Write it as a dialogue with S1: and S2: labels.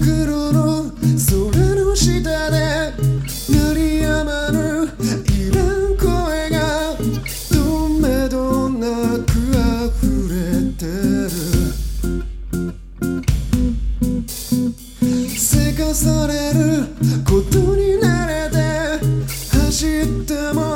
S1: 黒の空の下で鳴りやまぬいらん声がどんどんなく溢れてるせかされることに慣れて走っても